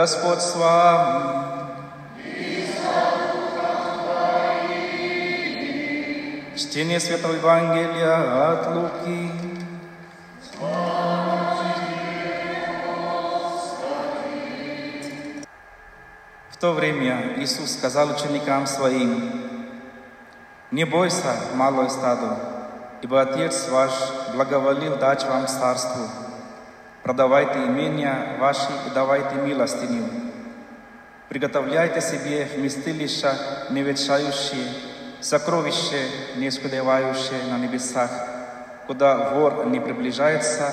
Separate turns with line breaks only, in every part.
Господь с вами. Чтение Святого Евангелия от Луки. В то время Иисус сказал ученикам Своим, «Не бойся, малое стадо, ибо Отец ваш благоволил дать вам царство. Продавайте имения ваши и давайте милостыню. Приготовляйте себе вместилища не ветшающие, сокровища, не скудевающие на небесах, куда вор не приближается,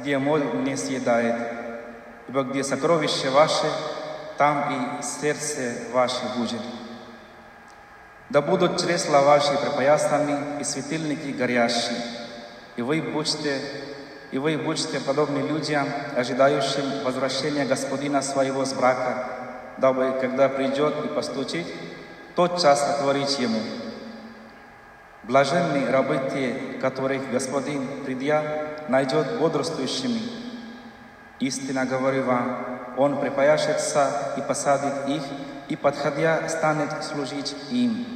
где моль не съедает. Ибо где сокровище ваше, там и сердце ваше будет. Да будут чресла ваши припоясаны и светильники горящие, и вы будете, и вы будете подобны людям, ожидающим возвращения Господина своего с брака, дабы, когда придет и постучит, тот час отворить ему. Блаженны рабы те, которых Господин, придя, найдет бодрствующими. Истинно говорю вам, Он припаяшется и посадит их, и, подходя, станет служить им.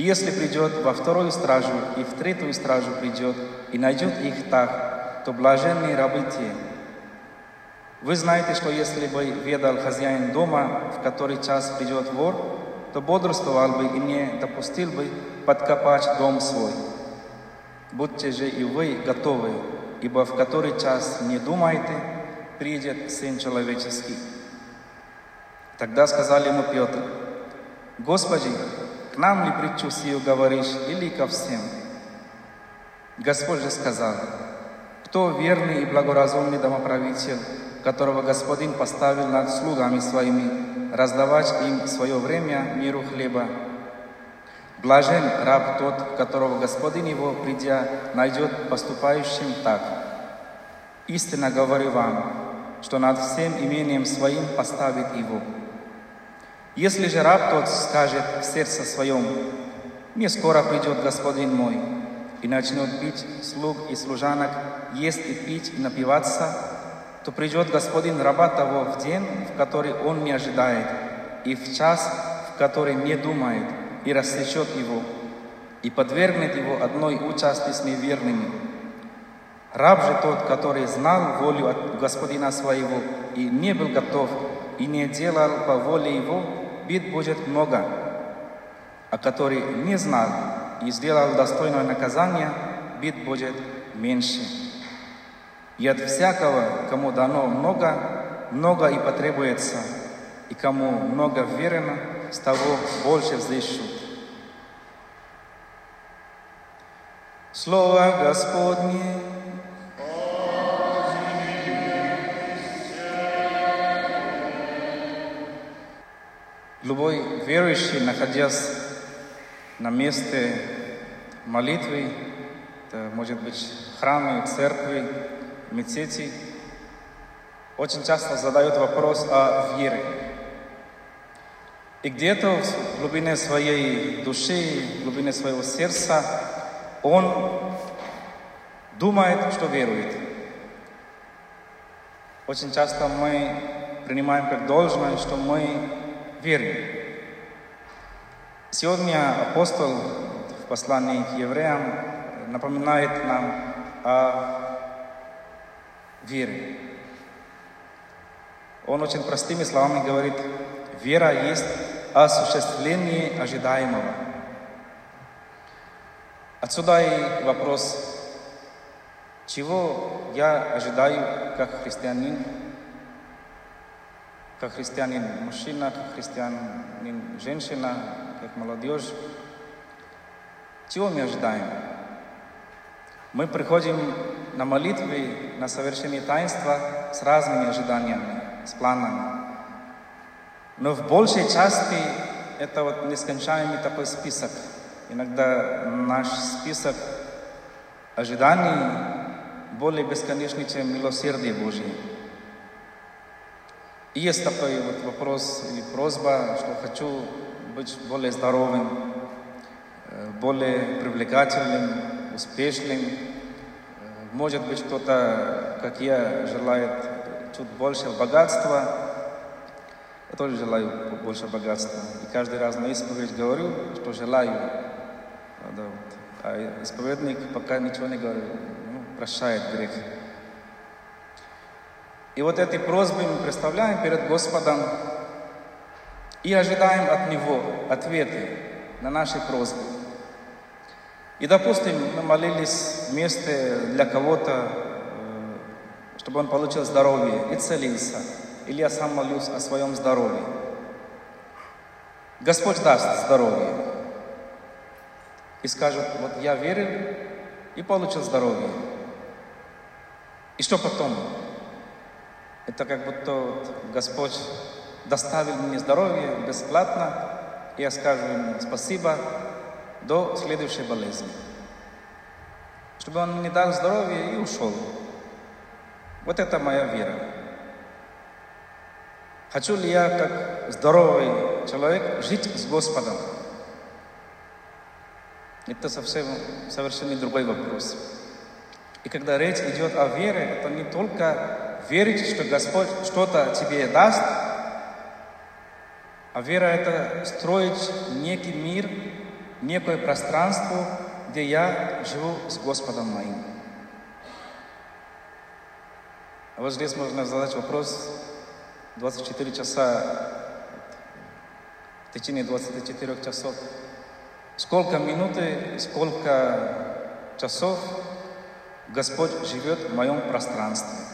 И если придет во вторую стражу и в третью стражу придет, и найдет их так, то блаженные рабы те. Вы знаете, что если бы ведал хозяин дома, в который час придет вор, то бодрствовал бы и не допустил бы подкопать дом свой. Будьте же и вы готовы, ибо в который час не думайте, придет Сын Человеческий. Тогда сказали ему Петр, Господи, нам ли притчу сию говоришь или ко всем? Господь же сказал, кто верный и благоразумный домоправитель, которого Господин поставил над слугами своими, раздавать им свое время миру хлеба. Блажен раб тот, которого Господин его, придя, найдет поступающим так. Истинно говорю вам, что над всем имением своим поставит его. Если же раб тот скажет в сердце своем, «Не скоро придет Господин мой», и начнет бить слуг и служанок, есть и пить и напиваться, то придет Господин раба того в день, в который он не ожидает, и в час, в который не думает, и рассечет его, и подвергнет его одной участи с неверными. Раб же тот, который знал волю от Господина своего и не был готов, и не делал по воле его, бит будет много, а который не знал и сделал достойное наказание, бит будет меньше. И от всякого, кому дано много, много и потребуется, и кому много верено, с того больше взыщут. Слово Господне. Любой верующий, находясь на месте молитвы, это может быть храмы, церкви, мечети, очень часто задают вопрос о вере. И где-то в глубине своей души, в глубине своего сердца он думает, что верует. Очень часто мы принимаем как должное, что мы верим. Сегодня апостол в послании к евреям напоминает нам о вере. Он очень простыми словами говорит, вера есть осуществление ожидаемого. Отсюда и вопрос, чего я ожидаю как христианин, как христианин мужчина, как христианин женщина, как молодежь. Чего мы ожидаем? Мы приходим на молитвы, на совершение таинства с разными ожиданиями, с планами. Но в большей части это вот нескончаемый такой список. Иногда наш список ожиданий более бесконечный, чем милосердие Божье. И есть такой вот вопрос или просьба, что хочу быть более здоровым, более привлекательным, успешным. Может быть, кто-то, как я, желает чуть больше богатства, тоже желаю больше богатства. И каждый раз на исповедь говорю, что желаю. А исповедник пока ничего не говорит, ну, прощает грех. И вот эти просьбы мы представляем перед Господом и ожидаем от Него ответы на наши просьбы. И, допустим, мы молились вместе для кого-то, э, чтобы он получил здоровье и целился. Или я сам молюсь о своем здоровье. Господь даст здоровье. И скажет, вот я верил и получил здоровье. И что потом? Это как будто вот Господь доставил мне здоровье бесплатно, и я скажу ему спасибо до следующей болезни. Чтобы он мне дал здоровье и ушел. Вот это моя вера. Хочу ли я, как здоровый человек, жить с Господом? Это совсем совершенно другой вопрос. И когда речь идет о вере, это не только верить, что Господь что-то тебе даст, а вера – это строить некий мир, некое пространство, где я живу с Господом моим. А вот здесь можно задать вопрос 24 часа, в течение 24 часов. Сколько минуты, сколько часов Господь живет в моем пространстве.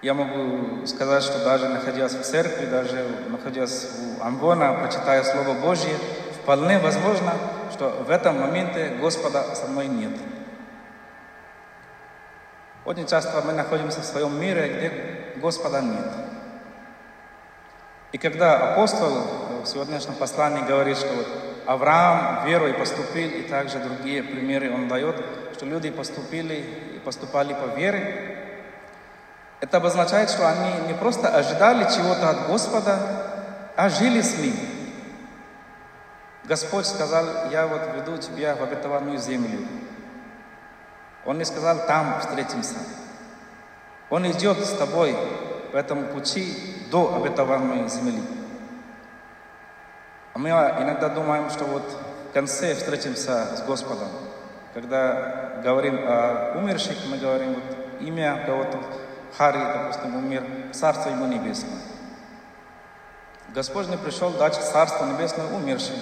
Я могу сказать, что даже находясь в церкви, даже находясь у Амвона, прочитая Слово Божье, вполне возможно, что в этом моменте Господа со мной нет. Очень часто мы находимся в своем мире, где Господа нет. И когда апостол в сегодняшнем послании говорит, что вот Авраам верой поступил, и также другие примеры он дает, что люди поступили и поступали по вере, это обозначает, что они не просто ожидали чего-то от Господа, а жили с Ним. Господь сказал, я вот веду тебя в обетованную землю. Он не сказал, там встретимся. Он идет с тобой по этому пути до обетованной земли. А мы иногда думаем, что вот в конце встретимся с Господом. Когда говорим о умерших, мы говорим вот имя кого-то, Хари, допустим, умер, Царство Ему Небесное. Господь не пришел дать Царство Небесное умершим.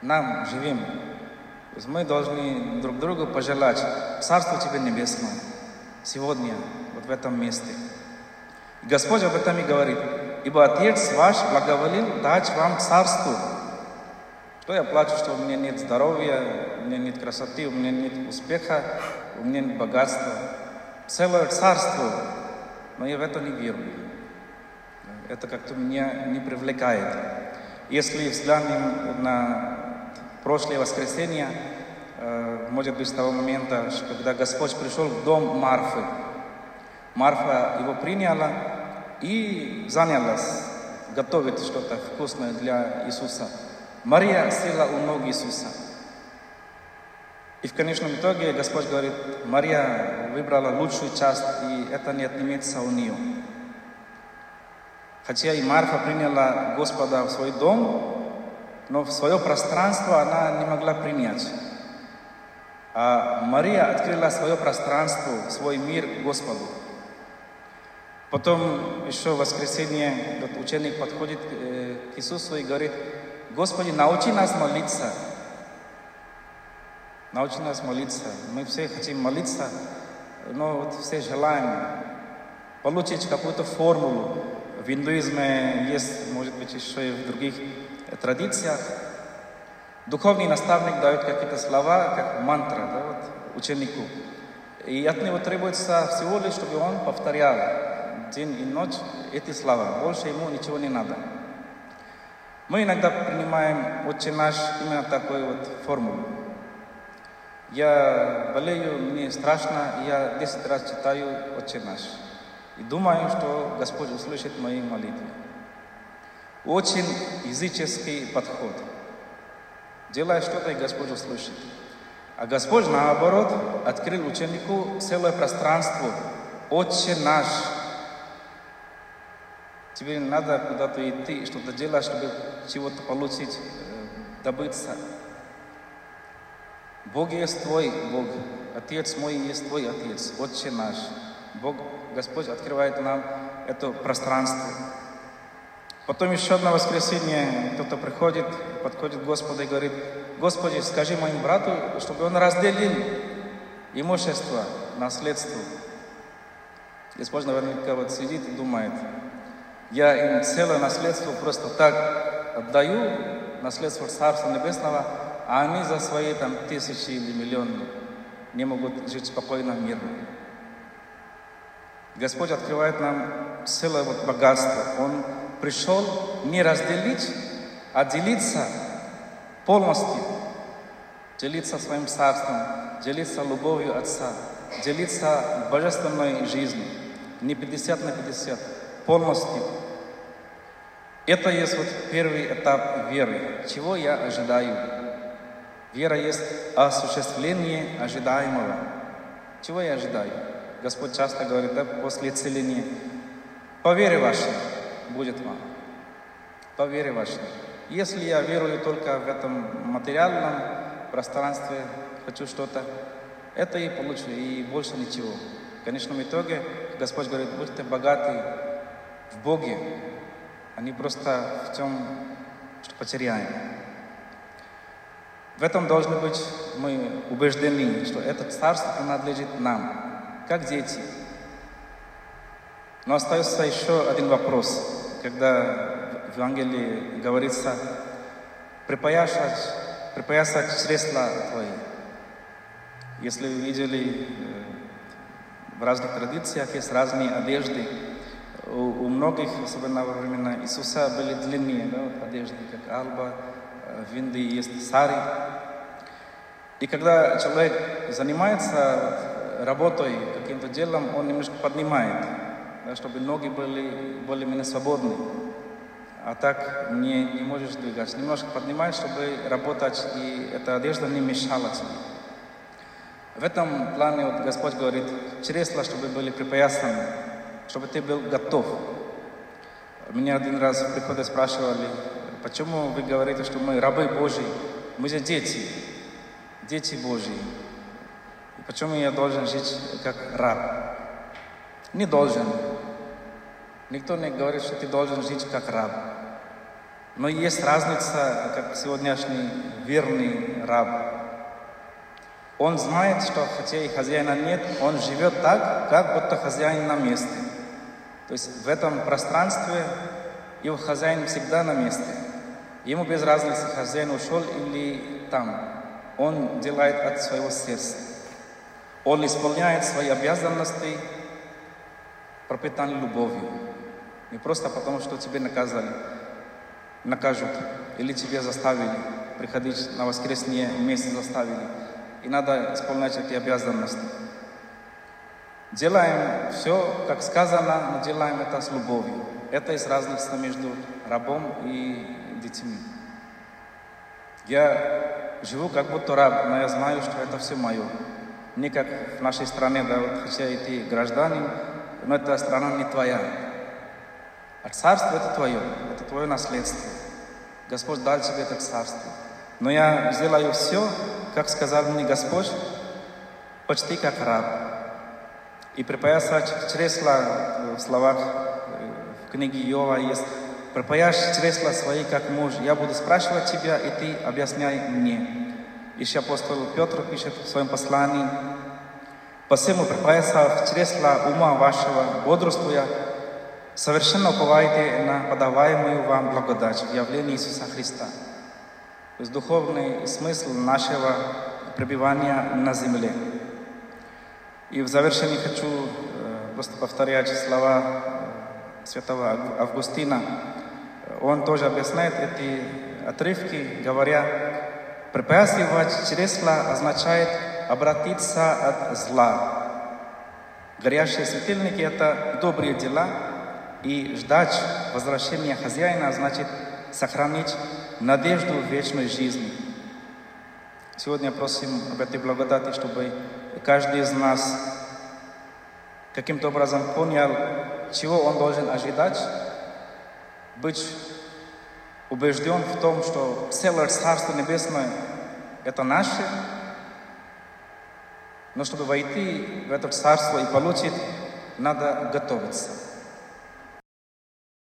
Нам, живым. То есть мы должны друг другу пожелать Царство Тебе Небесное сегодня, вот в этом месте. И Господь об этом и говорит. Ибо Отец ваш благоволил дать вам царство. Что я плачу, что у меня нет здоровья, у меня нет красоты, у меня нет успеха, у меня нет богатства целое царство, но я в это не верую. Это как-то меня не привлекает. Если взглянем на прошлое воскресенье, э, может быть, с того момента, когда Господь пришел в дом Марфы, Марфа его приняла и занялась готовить что-то вкусное для Иисуса. Мария села у ног Иисуса. И в конечном итоге Господь говорит, Мария выбрала лучшую часть, и это не отнимется у нее. Хотя и Марфа приняла Господа в свой дом, но в свое пространство она не могла принять. А Мария открыла свое пространство, свой мир Господу. Потом еще в воскресенье этот ученик подходит к Иисусу и говорит, Господи, научи нас молиться. Научи нас молиться. Мы все хотим молиться, но вот все желаем получить какую-то формулу. В индуизме есть, может быть, еще и в других традициях. Духовный наставник дает какие-то слова, как мантра, да, вот, ученику. И от него требуется всего лишь, чтобы он повторял день и ночь эти слова. Больше ему ничего не надо. Мы иногда принимаем очень наш именно такой вот формулу. Я болею, мне страшно, я 10 раз читаю «Отче наш». И думаю, что Господь услышит мои молитвы. Очень языческий подход. Делай что-то, и Господь услышит. А Господь, наоборот, открыл ученику целое пространство. «Отче наш». Тебе надо куда-то идти, что-то делать, чтобы чего-то получить, э, добыться. Бог есть твой Бог, Отец мой есть твой Отец, Отче наш. Бог, Господь открывает нам это пространство. Потом еще одно воскресенье кто-то приходит, подходит к Господу и говорит, Господи, скажи моему брату, чтобы он разделил имущество, наследство. Господь наверняка вот сидит и думает, я им целое наследство просто так отдаю, наследство Царства Небесного, а они за свои там тысячи или миллионы не могут жить спокойно, мирно. Господь открывает нам целое вот богатство. Он пришел не разделить, а делиться полностью. Делиться своим царством, делиться любовью Отца, делиться божественной жизнью. Не 50 на 50, полностью. Это есть вот первый этап веры. Чего я ожидаю? Вера есть осуществление ожидаемого. Чего я ожидаю? Господь часто говорит, да, после исцеления. По вере вашей будет вам. По вере вашей. Если я верую только в этом материальном пространстве, хочу что-то, это и получу, и больше ничего. В конечном итоге Господь говорит, будьте богаты в Боге, а не просто в том, что потеряем. В этом должны быть мы убеждены, что это царство принадлежит нам, как дети. Но остается еще один вопрос, когда в Евангелии говорится припоясать, припоясать чресла твои. Если вы видели, в разных традициях есть разные одежды. У, у многих, особенно во времена Иисуса, были длинные да, одежды, как алба, в Индии есть сари. И когда человек занимается работой, каким-то делом, он немножко поднимает, да, чтобы ноги были более-менее свободны. А так не, не можешь двигаться. Немножко поднимаешь, чтобы работать, и эта одежда не мешала тебе. В этом плане вот Господь говорит, чресла, чтобы были припоясаны, чтобы ты был готов. Меня один раз в приходе спрашивали, почему вы говорите, что мы рабы Божьи? Мы же дети, дети Божьи. И почему я должен жить как раб? Не должен. Никто не говорит, что ты должен жить как раб. Но есть разница, как сегодняшний верный раб. Он знает, что хотя и хозяина нет, он живет так, как будто хозяин на месте. То есть в этом пространстве его хозяин всегда на месте. Ему без разницы, хозяин ушел или там. Он делает от своего сердца. Он исполняет свои обязанности, пропитан любовью. Не просто потому, что тебе наказали, накажут, или тебе заставили приходить на воскресенье вместе заставили и надо исполнять эти обязанности. Делаем все, как сказано, но делаем это с любовью. Это есть разница между рабом и детьми. Я живу как будто раб, но я знаю, что это все мое. Не как в нашей стране, да, вот, хотя и ты гражданин, но эта страна не твоя. А царство это твое, это твое наследство. Господь дал тебе это царство. Но я сделаю все, как сказал мне Господь, почти как раб. И припоясать чресла в словах в книге Иова есть «Припаяшь чресла свои, как муж, я буду спрашивать тебя, и ты объясняй мне». Еще апостол Петр пишет в своем послании «Посему припаясав чресла ума вашего, бодрствуя, совершенно уповайте на подаваемую вам благодать в явлении Иисуса Христа». То есть духовный смысл нашего пребывания на земле. И в завершении хочу просто повторять слова святого Августина. Он тоже объясняет эти отрывки, говоря, препятствовать чресла означает обратиться от зла. Горящие светильники – это добрые дела, и ждать возвращения хозяина значит сохранить надежду в вечной жизни. Сегодня просим об этой благодати, чтобы каждый из нас каким-то образом понял, чего он должен ожидать быть убежден в том, что целое Царство Небесное – это наше, но чтобы войти в это Царство и получить, надо готовиться –